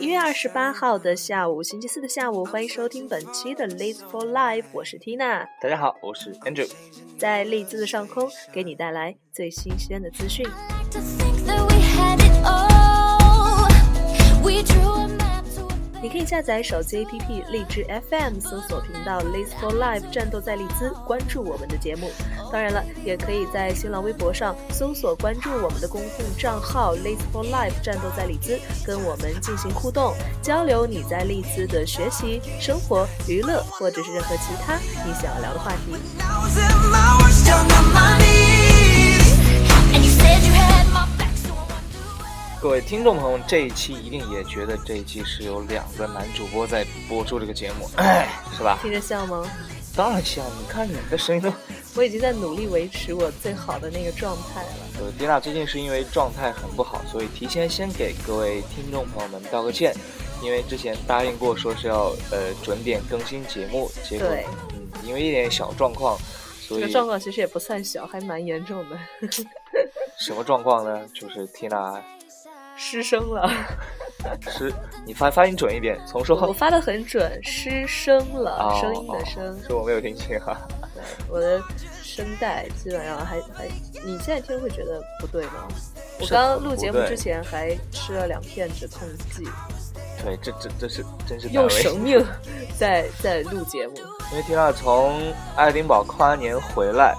一月二十八号的下午，星期四的下午，欢迎收听本期的 Live for Life，我是 Tina，大家好，我是 Andrew。在利兹的上空给你带来最新鲜的资讯。你可以下载手机 APP 荔枝 FM，搜索频道 Live for Life 战斗在利兹，关注我们的节目。当然了，也可以在新浪微博上搜索关注我们的公共账号 Live for Life 战斗在利兹，跟我们进行互动交流。你在利兹的学习、生活、娱乐，或者是任何其他你想要聊的话题。各位听众朋友们，这一期一定也觉得这一期是有两个男主播在播出这个节目，哎，是吧？听着像吗？当然像，你看你的声音都。我已经在努力维持我最好的那个状态了。呃，迪娜最近是因为状态很不好，所以提前先给各位听众朋友们道个歉，因为之前答应过说是要呃准点更新节目，结果嗯因为一点小状况，所以这个状况其实也不算小，还蛮严重的，什么状况呢？就是缇娜失声了。失你发发音准一点，从说我发的很准，失声了，哦声音的声。是我没有听清哈。对，我的声带基本上还还，你现在听会觉得不对吗？我刚刚录节目之前还吃了两片止痛剂，对，这这这是真是用生命 在在录节目。因为听到从爱丁堡跨完年回来，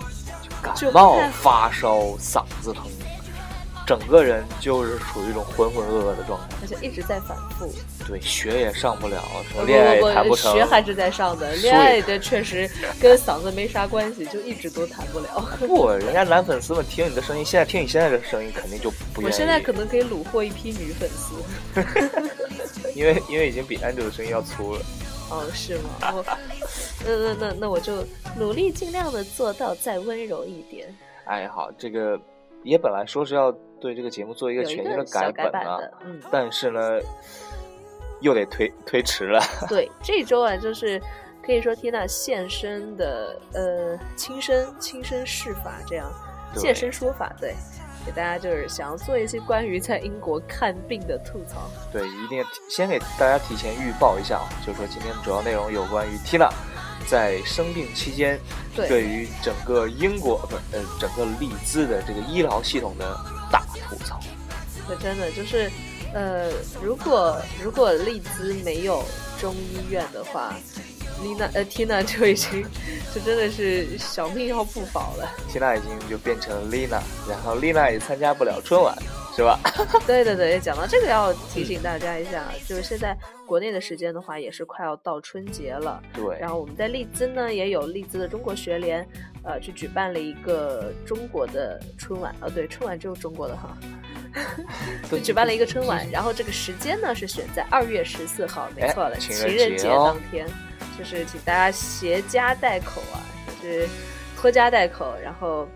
就就感冒发烧、嗓子疼，整个人就是处于一种浑浑噩噩的状态。而且一直在反复，对，学也上不了，什么恋爱也不不，谈成。学还是在上的，睡恋爱的确实跟嗓子没啥关系，就一直都谈不了。不，人家男粉丝们听你的声音，现在听你现在的声音，肯定就不愿意。我现在可能可以虏获一批女粉丝。因为因为已经比 Andrew 的声音要粗了。哦，是吗？我那那那那我就努力尽量的做到再温柔一点。哎，好，这个也本来说是要对这个节目做一个全新的改本啊，改版的，嗯，但是呢，又得推推迟了。对，这周啊，就是可以说缇娜现身的呃亲身亲身试法，这样现身说法，对，给大家就是想要做一些关于在英国看病的吐槽。对，一定先给大家提前预报一下啊，就是说今天的主要内容有关于 Tina 在生病期间对对于整个英国不是呃整个利兹的这个医疗系统的大吐槽。那真的就是，呃，如果如果利兹没有中医院的话，丽娜呃缇娜就已经就真的是小命要不保了。Tina 已经就变成了 Lina，然后 Lina 也参加不了春晚，是吧？对 对对，讲到这个要提醒大家一下，就是现在国内的时间的话，也是快要到春节了。对，然后我们在利兹呢，也有利兹的中国学联，呃，去举办了一个中国的春晚。哦，对，春晚只有中国的哈，就举办了一个春晚。然后这个时间呢是选在二月十四号，没错了，哎情情人人节当天，就是请大家携家带口啊，就是拖家带口，然后。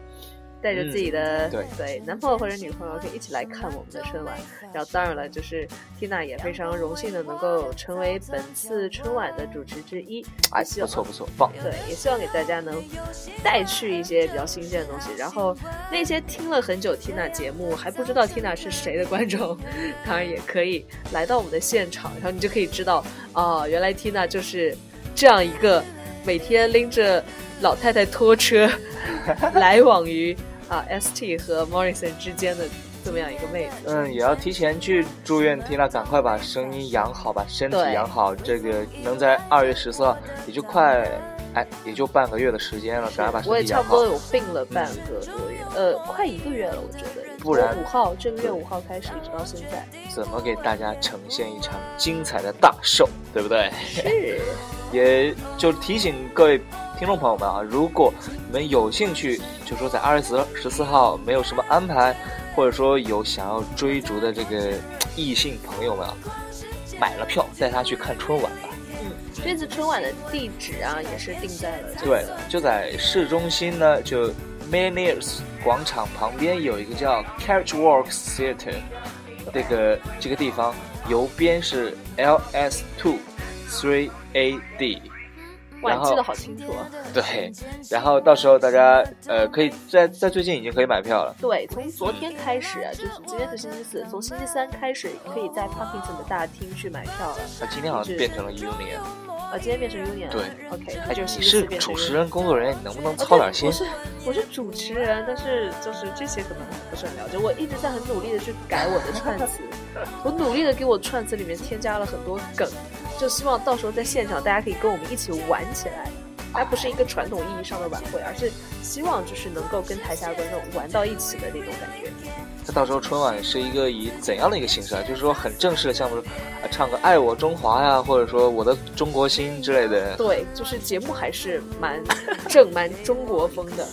带着自己的、嗯对男朋友或者女朋友可以一起来看我们的春晚，然后当然了，就是缇娜也非常荣幸的能够成为本次春晚的主持之一，哎，也希望不错不错，棒。对，也希望给大家能带去一些比较新鲜的东西。然后那些听了很久 Tina 节目还不知道 Tina 是谁的观众，当然也可以来到我们的现场，然后你就可以知道，哦，原来 Tina 就是这样一个每天拎着老太太拖车 来往于啊 ST 和 Morrison 之间的这么样一个妹子。嗯，也要提前去祝愿 Tina 赶快把声音养好，把身体养好。这个能在二月十四号，也就快，哎，也就半个月的时间了，赶快把身体养好我也差不多。有病了半个多月，呃，快一个月了，我觉得。不然五号这个月五号开始一直到现在，怎么给大家呈现一场精彩的大秀，对不对？是也就提醒各位听众朋友们啊，如果你们有兴趣，就说在二月十十四号没有什么安排，或者说有想要追逐的这个异性朋友们啊，买了票带他去看春晚吧。嗯，这次春晚的地址啊，也是定在了这对个，就在市中心呢，就 Millionaires 广场旁边有一个叫 Carriage Works Theatre，这个这个地方邮编是 LS two three AD。哇，然后记得好清楚啊！对，然后到时候大家呃可以在在最近已经可以买票了。对，从昨天开始啊，就是今天是星期四，从星期三开始可以在 Parkinson 的大厅去买票了。啊，今天好像变成了 Union。啊，今天变成 Union 了。对，OK，哎那，就是你是主持人、工作人员，你能不能哦操点心对我？是我是主持人，但是就是这些可能不是很了解。我一直在很努力的去改我的串词，我努力的给我串词里面添加了很多梗，就希望到时候在现场大家可以跟我们一起玩起来。它不是一个传统意义上的晚会，而是希望就是能够跟台下观众玩到一起的那种感觉。那到时候春晚是一个以怎样的一个形式啊？就是说很正式的项目，啊，唱个《爱我中华》呀，或者说我的中国心之类的。对，就是节目还是蛮正、蛮中国风的。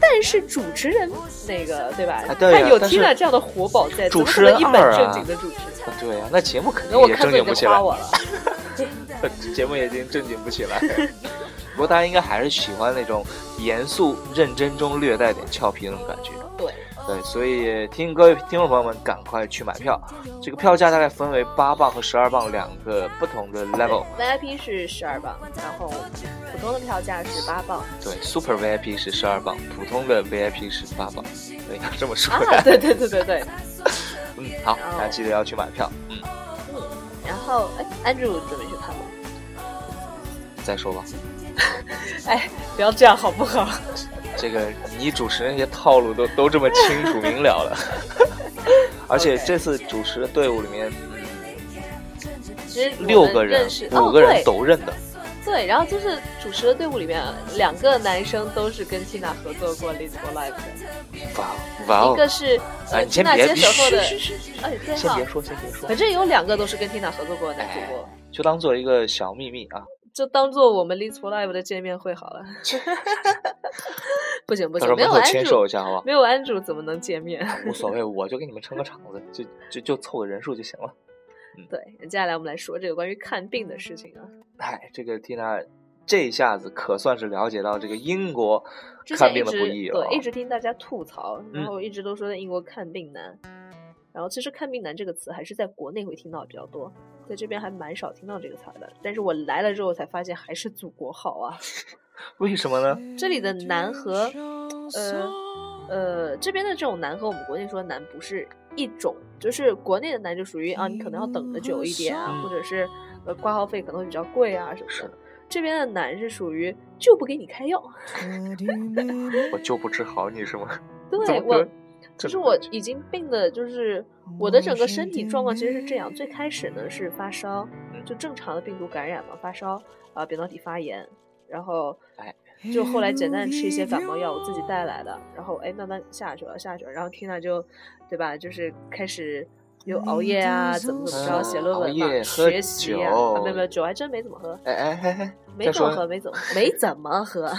但是主持人那个对吧？啊对呀他有但是 Tina 这样的活宝在，主持人一本正经的主持人？对呀、那节目肯定也正经不起来夸，我了。节目已经正经不起来。不过大家应该还是喜欢那种严肃认真中略带点俏皮那种感觉。对，对，所以听各位听众朋友们赶快去买票。这个票价大概分为八磅和十二磅两个不同的 level。VIP 是十二磅，然后普通的票价是八磅。对，Super VIP 是十二磅，普通的 VIP 是八磅。对，要这么说。啊，对对对对对。嗯，好，大家记得要去买票。嗯，嗯，然后哎，安住准备去看吗？再说吧。哎，不要这样好不好？这个你主持那些套路都都这么清楚 明了了，而且这次主持的队伍里面，其实六个人，五个人哦、都认的。对。然后就是主持的队伍里面，两个男生都是跟 Tina 合作过《Live for Life》的，哇哇哦！一个是呃哎，你先别接手后的，嘘嘘嘘哎，先别说，先别说反，正有两个都是跟 Tina 合作过的男主播，就当做一个小秘密啊。就当做我们 Live for Live 的见面会好了。不行不行，没有牵手主，一下，好不好？没有安主怎么能见面？无所谓，我就给你们撑个场子，就就就凑个人数就行了。对，接下来我们来说这个关于看病的事情啊。哎，这个 Tina 这一下子可算是了解到这个英国看病的不易了啊。对，一直听大家吐槽，然嗯后一直都说在英国看病难。然后其实“看病难”这个词还是在国内会听到比较多，在这边还蛮少听到这个词儿的。但是我来了之后才发现，还是祖国好啊！为什么呢？这里的难和呃呃这边的这种难和我们国内说的难不是一种，就是国内的难就属于啊，你可能要等的久一点啊，嗯或者是呃挂号费可能会比较贵啊什么的。这边的难是属于就不给你开药 我就不治好你是吗？对我怎么个，其实我已经病的，就是我的整个身体状况其实是这样。最开始呢是发烧，嗯就正常的病毒感染嘛，发烧啊、扁桃体发炎，然后哎就后来简单吃一些感冒药，我自己带来的，然后哎慢慢下去了，下去了，然后 Tina 就对吧，就是开始。又熬夜啊，怎么怎么着，嗯写论文嘛，学习啊，啊没有没有，酒还真没怎么喝，哎哎哎哎，没怎么喝，没怎么没怎么喝，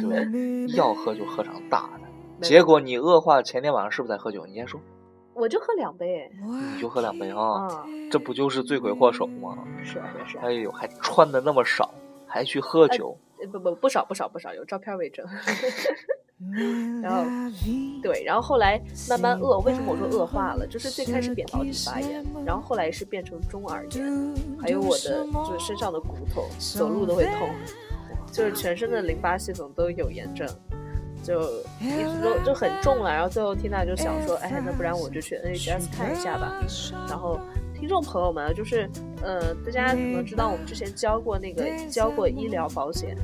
对，要喝就喝场大的。没结果你恶化前天晚上是不是在喝酒？你先说，我就喝两杯，你就喝两杯啊，啊，这不就是罪魁祸首吗？是啊是啊是啊，哎呦，还穿的那么少，还去喝酒，呃不不不少不少不少，有照片为证。然后对，然后后来慢慢恶，为什么我说恶化了？就是最开始扁桃体发炎，然后后来是变成中耳炎，还有我的就是身上的骨头，走路都会痛，就是全身的淋巴系统都有炎症。就一直都就很重了，然后最后 Tina 就想说，哎，那不然我就去 NHS 看一下吧。然后听众朋友们啊，就是呃，大家可能知道我们之前交过那个交过医疗保险，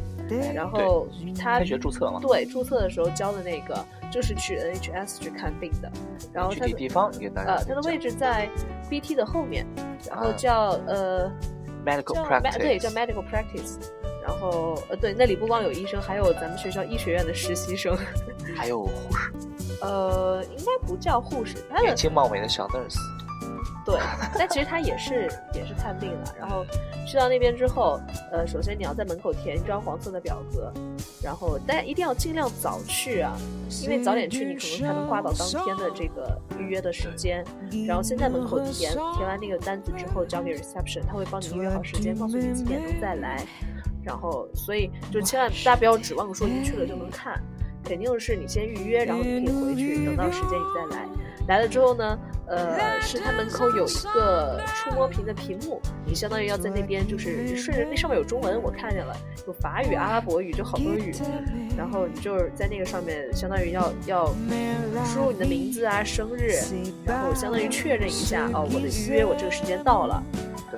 然后他开学注册嘛，对注册的时候交的那个就是去 NHS 去看病的，然后具它的体地方你给大家呃它的位置在 BT 的后面，然后叫呃 medical practice，对叫 medical practice。然后，呃，对，那里不光有医生，还有咱们学校医学院的实习生。还有护士，呃，应该不叫护士，年轻貌美的小 nurse，对，但其实他也是也是看病的。然后去到那边之后，呃，首先你要在门口填一张黄色的表格，然后大家一定要尽量早去啊，因为早点去你可能才能挂到当天的这个预约的时间。然后先在门口填，填完那个单子之后交给 reception，他会帮你预约好时间，告诉你几点钟再来。然后，所以就千万大家不要指望说你去了就能看，肯定是你先预约，然后你可以回去，等到时间你再来。来了之后呢，呃，是它门口有一个触摸屏的屏幕，你相当于要在那边就是顺着那上面有中文，我看见了，有法语、阿拉伯语，就好多语，然后你就是在那个上面相当于要要输入你的名字啊、生日，然后相当于确认一下哦，我的预约我这个时间到了。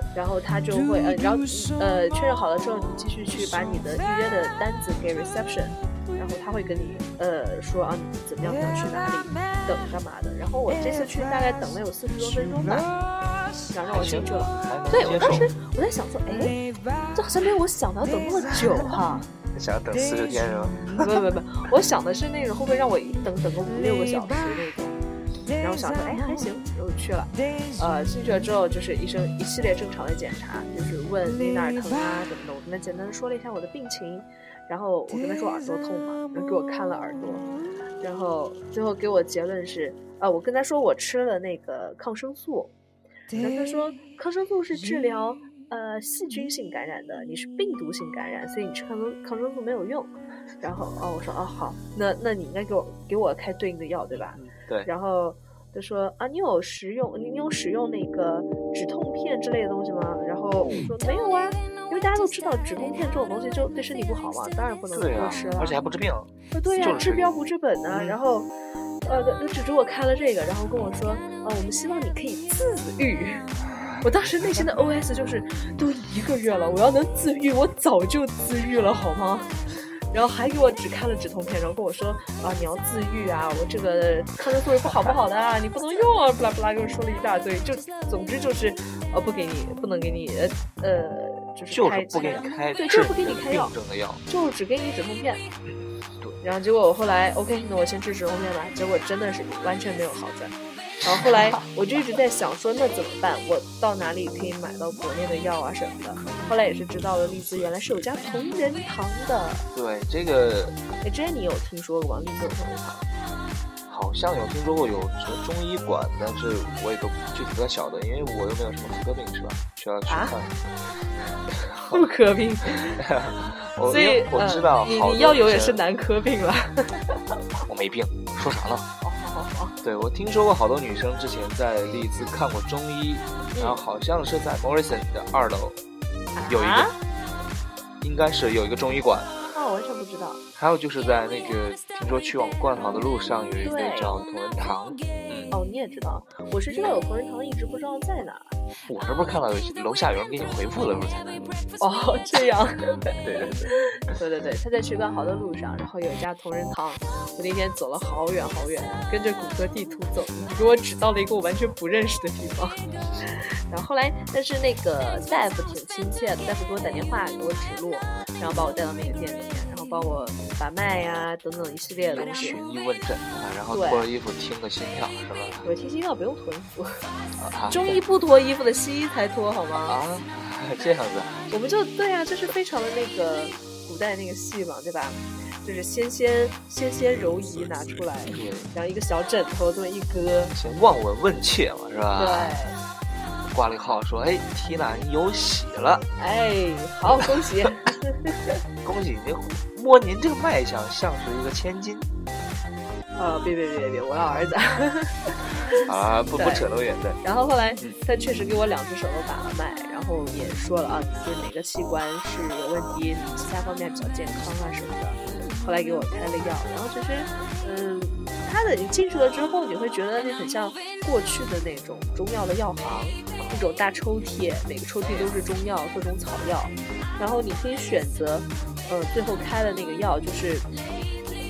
对然后他就会呃，然后呃确认好了之后，你继续去把你的预约的单子给 reception，然后他会跟你呃说啊你怎么样你要去哪里等干嘛的。然后我这次去大概等了有四十多分钟吧，然后让我进去了。对我当时我在想说，哎，这好像没有我想的要等那么久哈。想要等四十天是吗？不不不，我想的是那种会不会让我一等等个五六个小时那种。然后想说，哎，还行，然后去了。呃，进去了之后就是医生一系列正常的检查，就是问你哪儿疼啊怎么的。我跟他简单说了一下我的病情，然后我跟他说耳朵痛嘛，然后给我看了耳朵，然后最后给我结论是，啊，我跟他说我吃了那个抗生素，然后他说抗生素是治疗呃细菌性感染的，你是病毒性感染，所以你吃抗生抗生素没有用。然后哦，我说哦好，那那你应该给我给我开对应的药对吧？对，然后就说啊，你有使用你你有使用那个止痛片之类的东西吗？然后我说没有啊，因为大家都知道止痛片这种东西就对身体不好嘛，当然不能多吃了。，而且还不治病。啊对呀、就是治标不治本呢、嗯然后，呃，他只给我开了这个，然后跟我说，呃，我们希望你可以自愈。我当时内心的 OS 就是，都一个月了，我要能自愈，我早就自愈了，好吗？然后还给我只开了止痛片，然后跟我说啊，你要自愈啊，我这个抗生素是不好不好的啊，你不能用啊，不拉不拉，给我说了一大堆，就总之就是，呃，不给你，不能给你，呃呃，就是开就是不给你开对，就是不给你开药。就只给你止痛片。对然后结果我后来 OK，那我先吃止痛片吧。结果真的是完全没有好转。然后后来我就一直在想说，那怎么办？我到哪里可以买到国内的药啊什么的？后来也是知道了荔枝原来是有家同仁堂的。对，这个哎，之前你有听说过吗？荔枝有同仁堂？好像有听说过有什么中医馆，但是我也都具体不太晓得，因为我又没有什么妇科病是吧？需要去啊看。妇科病，我所以我知道呃、你你要有也是男科病了。我没病，说啥呢？对，我听说过好多女生之前在利兹看过中医，嗯。然后好像是在 Morrison 的二楼有一个，啊应该是有一个中医馆，那，我完全不知道。还有就是在那个听说去往冠豪的路上有一个叫同仁堂，哦，你也知道，我是知道有同仁堂，一直不知道在哪儿。我这不是看到有楼下有人给你回复了，是不是才看到？哦，这样。对对对，对对对，他在去冠豪的路上，然后有一家同仁堂，我那天走了好远好远，跟着谷歌地图走，给我指到了一个我完全不认识的地方。然后后来，但是那个大夫挺亲切的，大夫给我打电话给我指路，然后把我带到那个店里面，帮我把脉呀等等一系列的东西寻。医问诊啊，然后脱了衣服听个心跳是吧？我听心跳不用脱衣服，啊，中医不脱衣服的，西医才脱好吗？啊，这样子，我们就对啊，就是非常的那个古代那个戏嘛，对吧？就是纤纤纤纤柔仪拿出来，对，然后一个小枕头这么一搁，先望闻问切嘛，是吧？对，挂了一号说，哎，Tina 你有喜了，哎，好，恭喜！恭喜您，摸您这个脉象像是一个千金啊，别别别别，我要儿子。啊，不不扯那么远的，然后后来嗯他确实给我两只手都把了脉，然后也说了啊，就是哪个器官是有问题，其他方面比较健康啊什么的。后来给我开了药，然后其实，嗯，他的你进去了之后，你会觉得那很像过去的那种中药的药行，那种大抽屉，每个抽屉都是中药，各种草药，然后你可以选择，呃，最后开的那个药就是。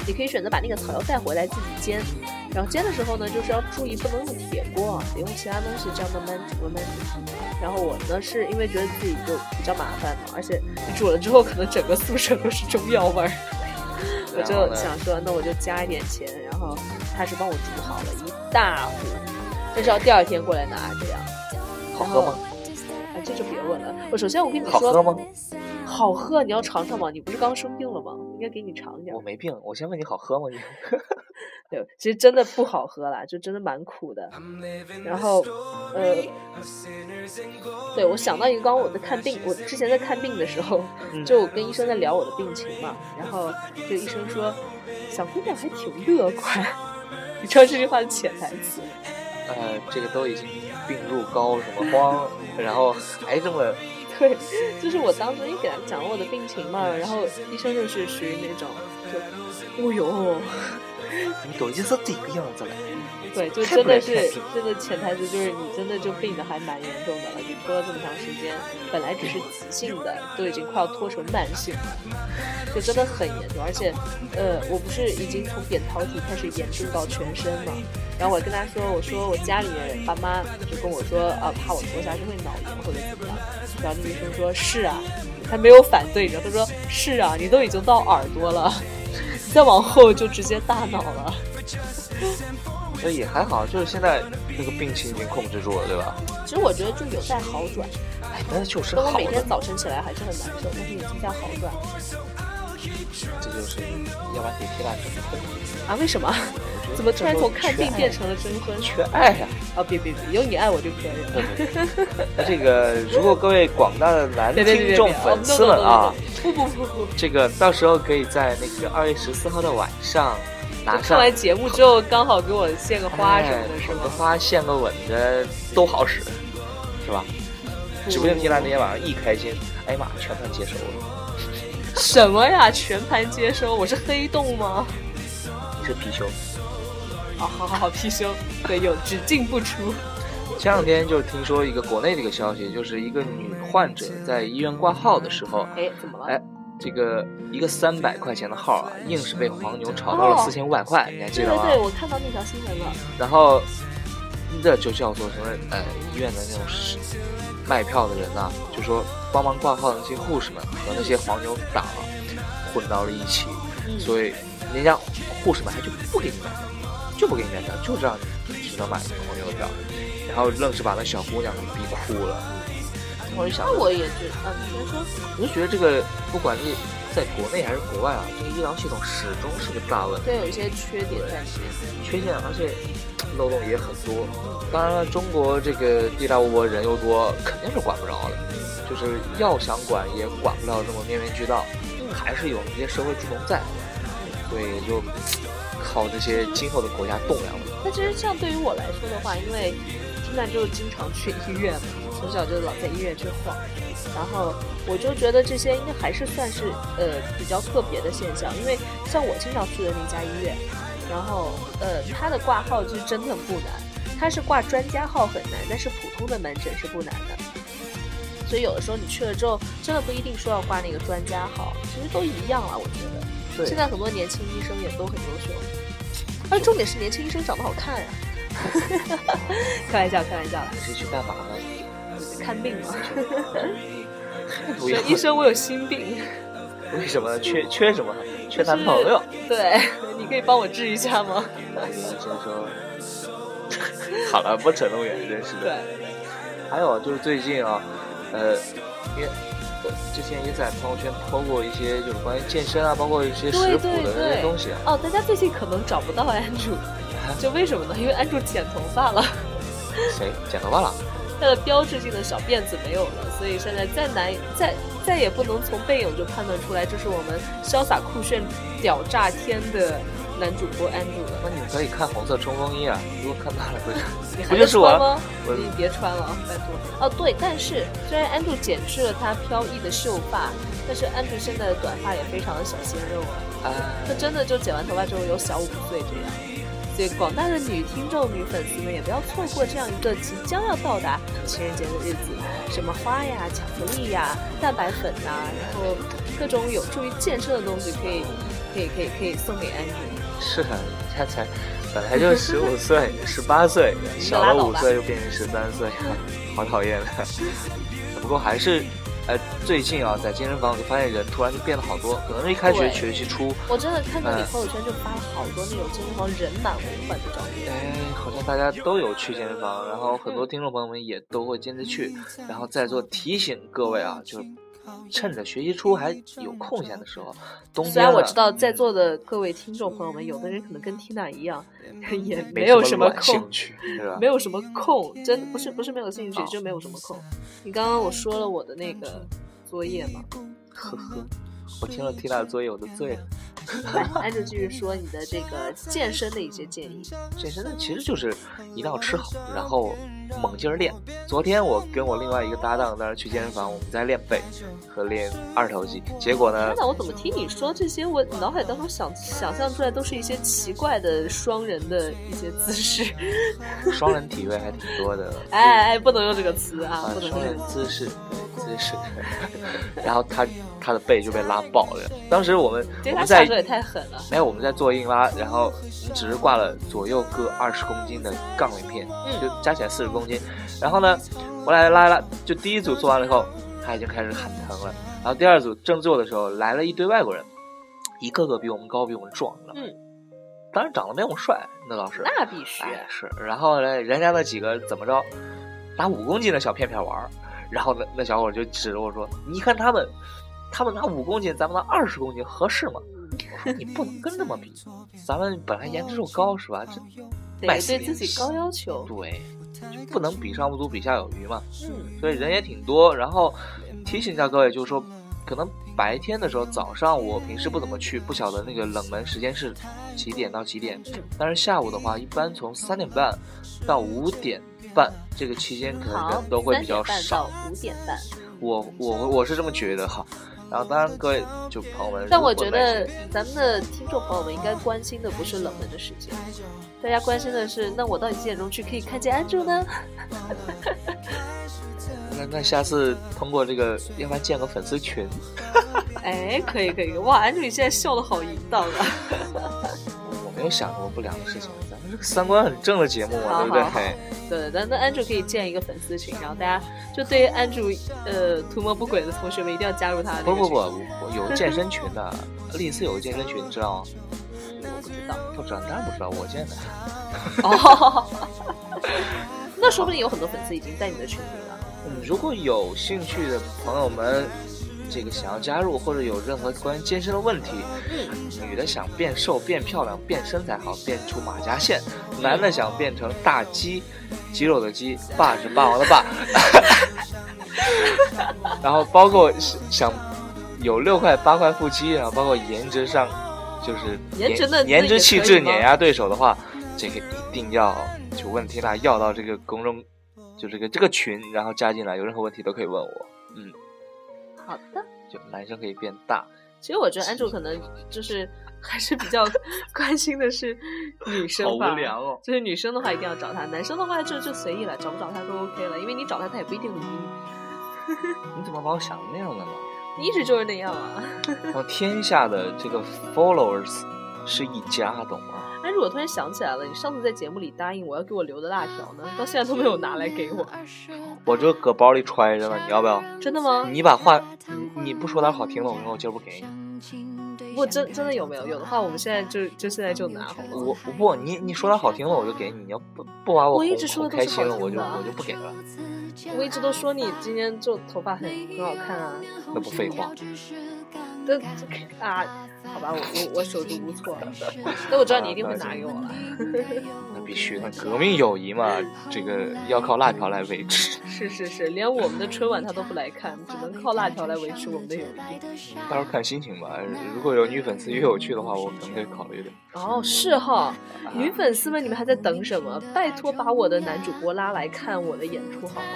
你可以选择把那个草药带回来自己煎，然后煎的时候呢，就是要注意不能用铁锅啊，得用其他东西这样慢慢煮慢慢煮。然后我呢是因为觉得自己就比较麻烦嘛，而且你煮了之后可能整个宿舍都是中药味儿，我就想说那我就加一点钱，然后他是帮我煮好了一大壶，但是要第二天过来拿这样。好喝吗？哎，这就别问了。我首先我跟你说，好喝吗？好喝，你要尝尝吗？你不是刚生病了吗？应该给你尝一点我。没病，我先问你好喝吗？你 对，其实真的不好喝啦，就真的蛮苦的。然后，呃，对我想到一个，刚刚我在看病，我之前在看病的时候，嗯就我跟医生在聊我的病情嘛，然后就医生说，小姑娘还挺乐观。你知道这句话的潜台词？呃，这个都已经病入膏什么慌，然后还这么 对，就是我当时一给他讲我的病情嘛，然后医生就是属于那种，就，哦哟，你都已经是这个样子了，对，就真的是真的潜台词就是你真的就病的还蛮严重的了，你拖了这么长时间，本来只是急性的，都已经快要拖成慢性了，就真的很严重，而且，呃，我不是已经从扁桃体开始严重到全身嘛，然后我跟他说，我说我家里面爸妈就跟我说，啊，怕我拖下去会脑炎或者怎么样，然后那医生说是啊，他没有反对，你知道，他说是啊，你都已经到耳朵了，再往后就直接大脑了。所以也还好，就是现在这个病情已经控制住了，对吧？其实我觉得就有待好转，哎，但是就是但我，每天早晨起来还是很难受，但是已经在好转这就是要不然给贴大征婚，啊？为什么？怎么突然从看病变成成了征婚？缺爱呀、啊，别别别，有你爱我就可以了。那这个，如果各位广大的男听众别粉丝们啊，不不不不，这个到时候可以在那个二月十四号的晚上拿看上完节目之后刚好给我献个花什么的，是哎捧个？花献个吻的都好使，是吧？指不定缇娜那天晚上一开心，哎呀妈，全盘接收了。什么呀？全盘接收？我是黑洞吗？你是貔貅。啊，好好好，貔貅，对，有只进不出。前两天就听说一个国内的一个消息，就是一个女患者在医院挂号的时候，哎，怎么了？哎，这个一个三百块钱的号啊，硬是被黄牛炒到了哦四千五百块，你还记得吗？对对对，我看到那条新闻了。然后这就叫做什么？呃，医院的那种是卖票的人呐、就说帮忙挂号的那些护士们和那些黄牛党啊混到了一起，嗯所以人家护士们还就不给你买票，就不给你买票，就让你只能买黄牛的票，然后愣是把那小姑娘给逼哭了。我就想那，我也觉得，啊，你先说。我就觉得这个不管是在国内还是国外啊，这个医疗系统始终是个大问题。对，有一些缺点在里面。缺陷，而且漏洞也很多。当然了，中国这个地大物博，人又多，肯定是管不着的。就是要想管，也管不了那么面面俱到，还是有一些社会主动在，所以就靠这些今后的国家栋梁了。那其实像对于我来说的话，因为听娜就经常去医院嘛，从小就老在医院去晃，然后我就觉得这些应该还是算是呃比较特别的现象，因为像我经常去的那家医院，然后呃他的挂号就真的不难，他是挂专家号很难，但是普通的门诊是不难的。所以有的时候你去了之后，真的不一定说要挂那个专家号，其实都一样了，我觉得。对现在很多年轻医生也都很优秀，而重点是年轻医生长得好看呀、开玩笑，开玩笑，你是去干嘛呢？看病嘛。不要医生，我有心病，为什么缺缺什么？缺男朋友？对，你可以帮我治一下吗？医生说，好了，不扯那么远，真是的。对，还有就是最近啊，呃，因为我之前也在朋友圈抛过一些就是关于健身啊，包括一些食对谱的那些东西啊。哦，大家最近可能找不到安住，就为什么呢？因为安住剪头发了。谁剪头发了？他的标志性的小辫子没有了，所以现在再难再再也不能从背影就判断出来这是我们潇洒酷炫、屌炸天的男主播安住了。那你可以看红色冲锋衣啊，如果看到了会你还在不就是我穿吗？我你别穿了，啊，拜托。哦，对，但是虽然安住剪去了他飘逸的秀发，但是安住现在的短发也非常的小鲜肉啊。啊，他真的就剪完头发之后有小五岁这样。所以广大的女听众、女粉丝们也不要错过这样一个即将要到达情人节的日子，什么花呀、巧克力呀、蛋白粉呐、然后各种有助于健身的东西可以、可以、可以、可以送给安妮。是很，他才本来就十五岁、十八岁，小了五岁又变成十三岁，好讨厌的。不过还是，呃，最近啊，在健身房我就发现人突然就变了好多，可能是一开学学期初，我真的看到你哎朋友圈就发了好多那种健身房人满为患的照片。哎，好像大家都有去健身房，然后很多听众朋友们也都会坚持去，然后在座提醒各位啊，就趁着学习初还有空闲的时候，冬天虽然我知道在座的各位听众朋友们，有的人可能跟 Tina 一样，也没有什么空，趣，没？有什么空，真的不是不是没有兴趣哦，就没有什么空。你刚刚我说了我的那个作业嘛，呵呵，我听了缇娜的作业，我都醉了。来，安住继续说你的这个健身的一些建议。健身的其实就是一定要吃好，然后猛劲儿练。昨天我跟我另外一个搭档当时去健身房，我们在练背和练二头肌，结果呢，那我怎么听你说这些，我脑海当中想想象出来都是一些奇怪的双人的一些姿势。双人体位还挺多的。哎哎哎，不能用这个词啊，啊不，能用这个姿势，对姿势，然后他他的背就被拉爆了。当时我们这我们在他下手也太狠了。没有我们在做硬拉，然后只是挂了左右各二十公斤的杠铃片，嗯就加起来四十公斤。然后呢，我来拉一拉，就第一组做完了以后，他已经开始喊疼了。然后第二组正做的时候，来了一堆外国人，一个个比我们高，比我们壮，你知道吗嗯，当然长得没我们帅，那倒是。那必须。哎，是，然后呢，人家那几个怎么着，拿五公斤的小片片玩儿，然后那那小伙就指着我说：“你看他们，他们拿五公斤，咱们拿二十公斤，合适吗？”我说：“你不能跟他们比，咱们本来颜值就高是吧？这得对自己高要求。对，就不能比上不足，比下有余嘛。嗯，所以人也挺多。然后提醒一下各位，就是说，可能白天的时候，早上我平时不怎么去，不晓得那个冷门时间是几点到几点。但是下午的话，一般从三点半到五点半这个期间，可能人，都会比较少点半到。五点半。我我我是这么觉得哈。然后当然各位就朋友们，但我觉得咱们的听众朋友们应该关心的不是冷门的时间，大家关心的是，那我到底几点钟去可以看见安住呢？那那下次通过这个，要不然建个粉丝群。哎，可以可以，哇，安住你现在笑的好淫荡啊！我没有想什么不良的事情，三观很正的节目嘛，对不对？好好对，但那 Andrew 可以建一个粉丝群，然后大家就对于安住呃图谋不轨的同学们一定要加入他的不不不，我有健身群的，丽思有个健身群，你知道吗？我不知道不知道，当然不知道，我建的。哦。那说不定有很多粉丝已经在你的群里了。嗯，如果有兴趣的朋友们，这个想要加入或者有任何关于健身的问题，女的想变瘦、变漂亮、变身材好、变出马甲线，男的想变成大肌，肌肉的肌，霸是霸王的霸，然后包括想有六块八块腹肌，然后包括颜值上就是颜值的颜值气质碾压对手的话，这个一定要就问缇娜要到这个公众，就这个这个群，然后加进来，有任何问题都可以问我。嗯，好的。就男生可以变大，其实我觉得安住可能就是还是比较 关心的是女生好吧。无聊哦。就是女生的话一定要找他，男生的话就就随意了，找不找他都 OK 了，因为你找他他也不一定理你，你怎么把我想的那样的呢？你一直就是那样啊。我天下的这个 followers 是一家，懂吗？安住，我突然想起来了，你上次在节目里答应我要给我留的辣条呢，到现在都没有拿来给我，我这搁包里揣着呢，你要不要？真的吗？你把话，你你不说点好听的，我说我今儿不给你。不真真的有没有？有的话，我们现在就就现在就拿好吗？我我不，你你说点好听的我就给你，你要不不把我我一哄开心了，我就我就不给了，我一直都说你今天就头发很很好看啊，那不废话。这这啊，好吧，我我我手足无措了。那我知道你一定会拿给我了。那必须的，革命友谊嘛，这个要靠辣条来维持。是是是，连我们的春晚他都不来看，只能靠辣条来维持我们的友谊。到时候看心情吧。如果有女粉丝约我去的话，我可能会考虑的。哦，是哈，女粉丝们，你们还在等什么？拜托把我的男主播拉来看我的演出好吗？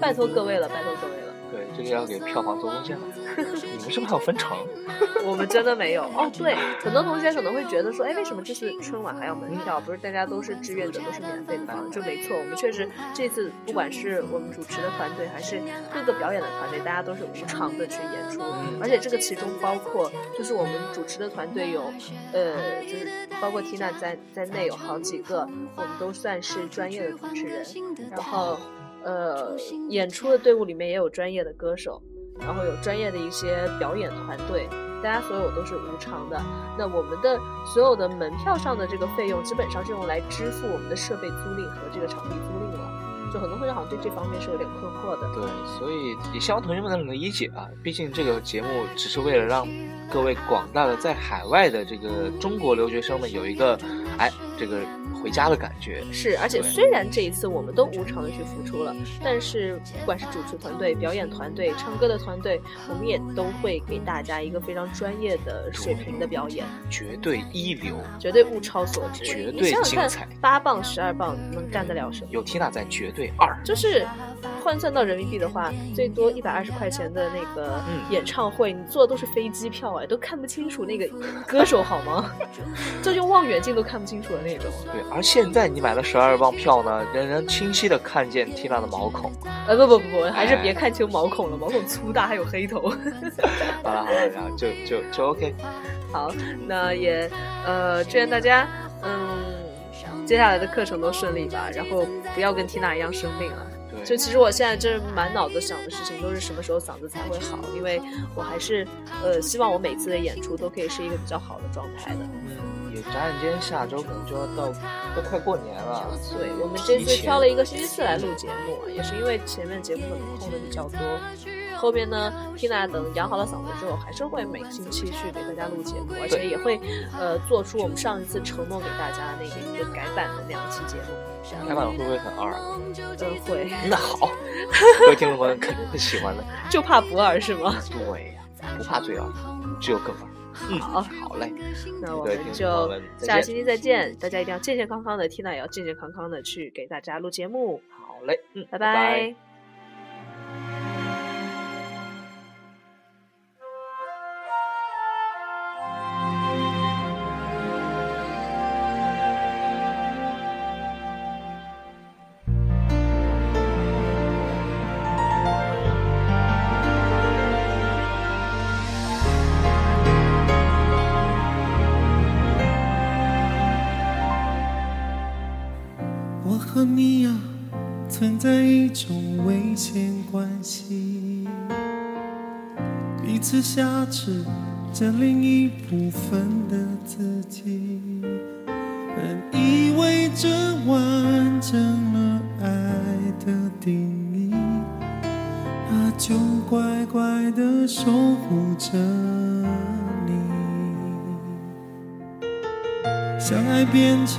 拜托各位了，拜托各位了。对，这个要给票房做贡献了。你们是不是还有分成？我们真的没有哦。对，很多同学可能会觉得说，哎，为什么这次春晚还要门票？不是大家都是志愿者，都是免费的吗？就没错，我们确实这次不管是我们主持的团队，还是各个表演的团队，大家都是无偿的去演出，而且这个其中包括就是我们主持的团队有，呃，就是包括缇娜在在内有好几个，我们都算是专业的主持人，然后呃，演出的队伍里面也有专业的歌手。然后有专业的一些表演团队，大家所有都是无偿的。那我们的所有的门票上的这个费用，基本上是用来支付我们的设备租赁和这个场地租赁了。就很多同学好像对这方面是有点困惑的。对，所以也希望同学们能理解啊，毕竟这个节目只是为了让各位广大的在海外的这个中国留学生们有一个，哎，这个回回家的感觉。是，而且虽然这一次我们都无偿的去付出了，但是不管是主持团队、表演团队、唱歌的团队，我们也都会给大家一个非常专业的水平的表演，绝对一流，绝对物超所值。绝对精彩，八磅、十二磅能干得了什么？有 Tina 在，绝对二。就是换算到人民币的话，最多一百二十块钱的那个嗯演唱会，你坐的都是飞机票哎，都看不清楚那个歌手好吗？就用望远镜都看不清楚的那种。对，而现在你买了十二磅票呢，仍然清晰的看见 Tina 的毛孔。呃，不不不不，还是哎别看清毛孔了，毛孔粗大，还有黑头。好了好了，然后就就就 OK。好，那也呃，祝愿大家嗯，接下来的课程都顺利吧，然后不要跟缇娜一样生病了。对，就其实我现在这满脑子想的事情都是什么时候嗓子才会好，因为我还是呃希望我每次的演出都可以是一个比较好的状态的。嗯，也转眼间下周可能就要到，都快过年了。对，我们这次挑了一个星期四来录节目，也是因为前面节目可能空的比较多，后面呢，Tina 等养好了嗓子之后，还是会每个星期去给大家录节目，而且也会呃做出我们上一次承诺给大家那个一个改版的那样一期节目。改版会不会很二？嗯，会，那好，各位听众朋友肯定会喜欢的。就怕不二是吗？对呀，不怕最二，只有更二。嗯，好好嘞，那我们就下个星期再见，大家一定要健健康康的，Tina 也要健健康康的去给大家录节目，好嘞，嗯，拜拜。拜我和你呀，存在一种危险关系，彼此挟持着另一部分的自己，本以为这完整了爱的定义，那就乖乖的守护着你。相爱变成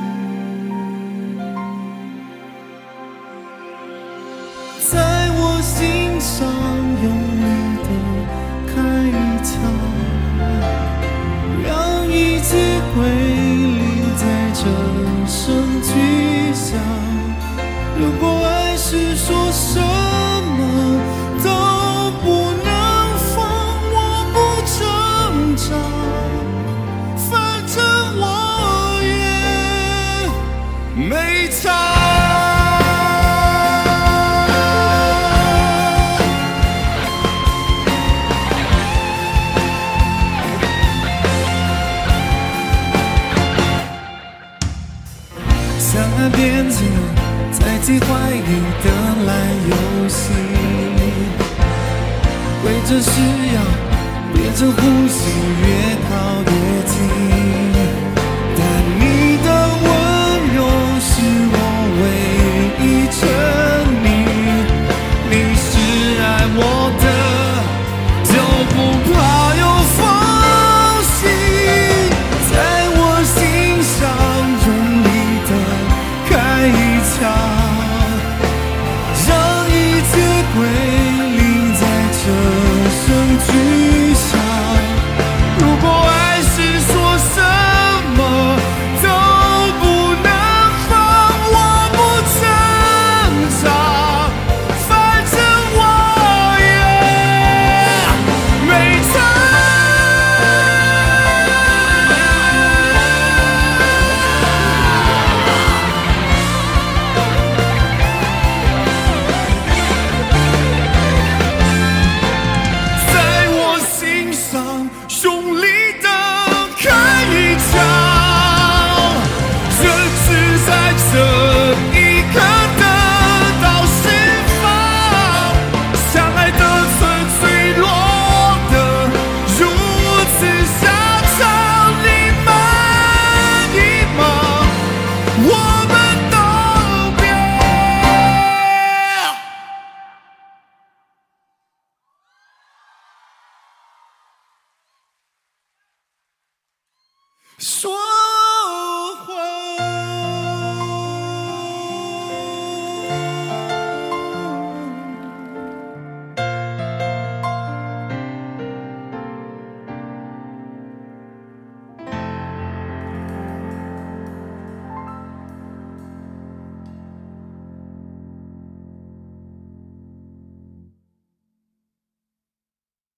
的呼吸，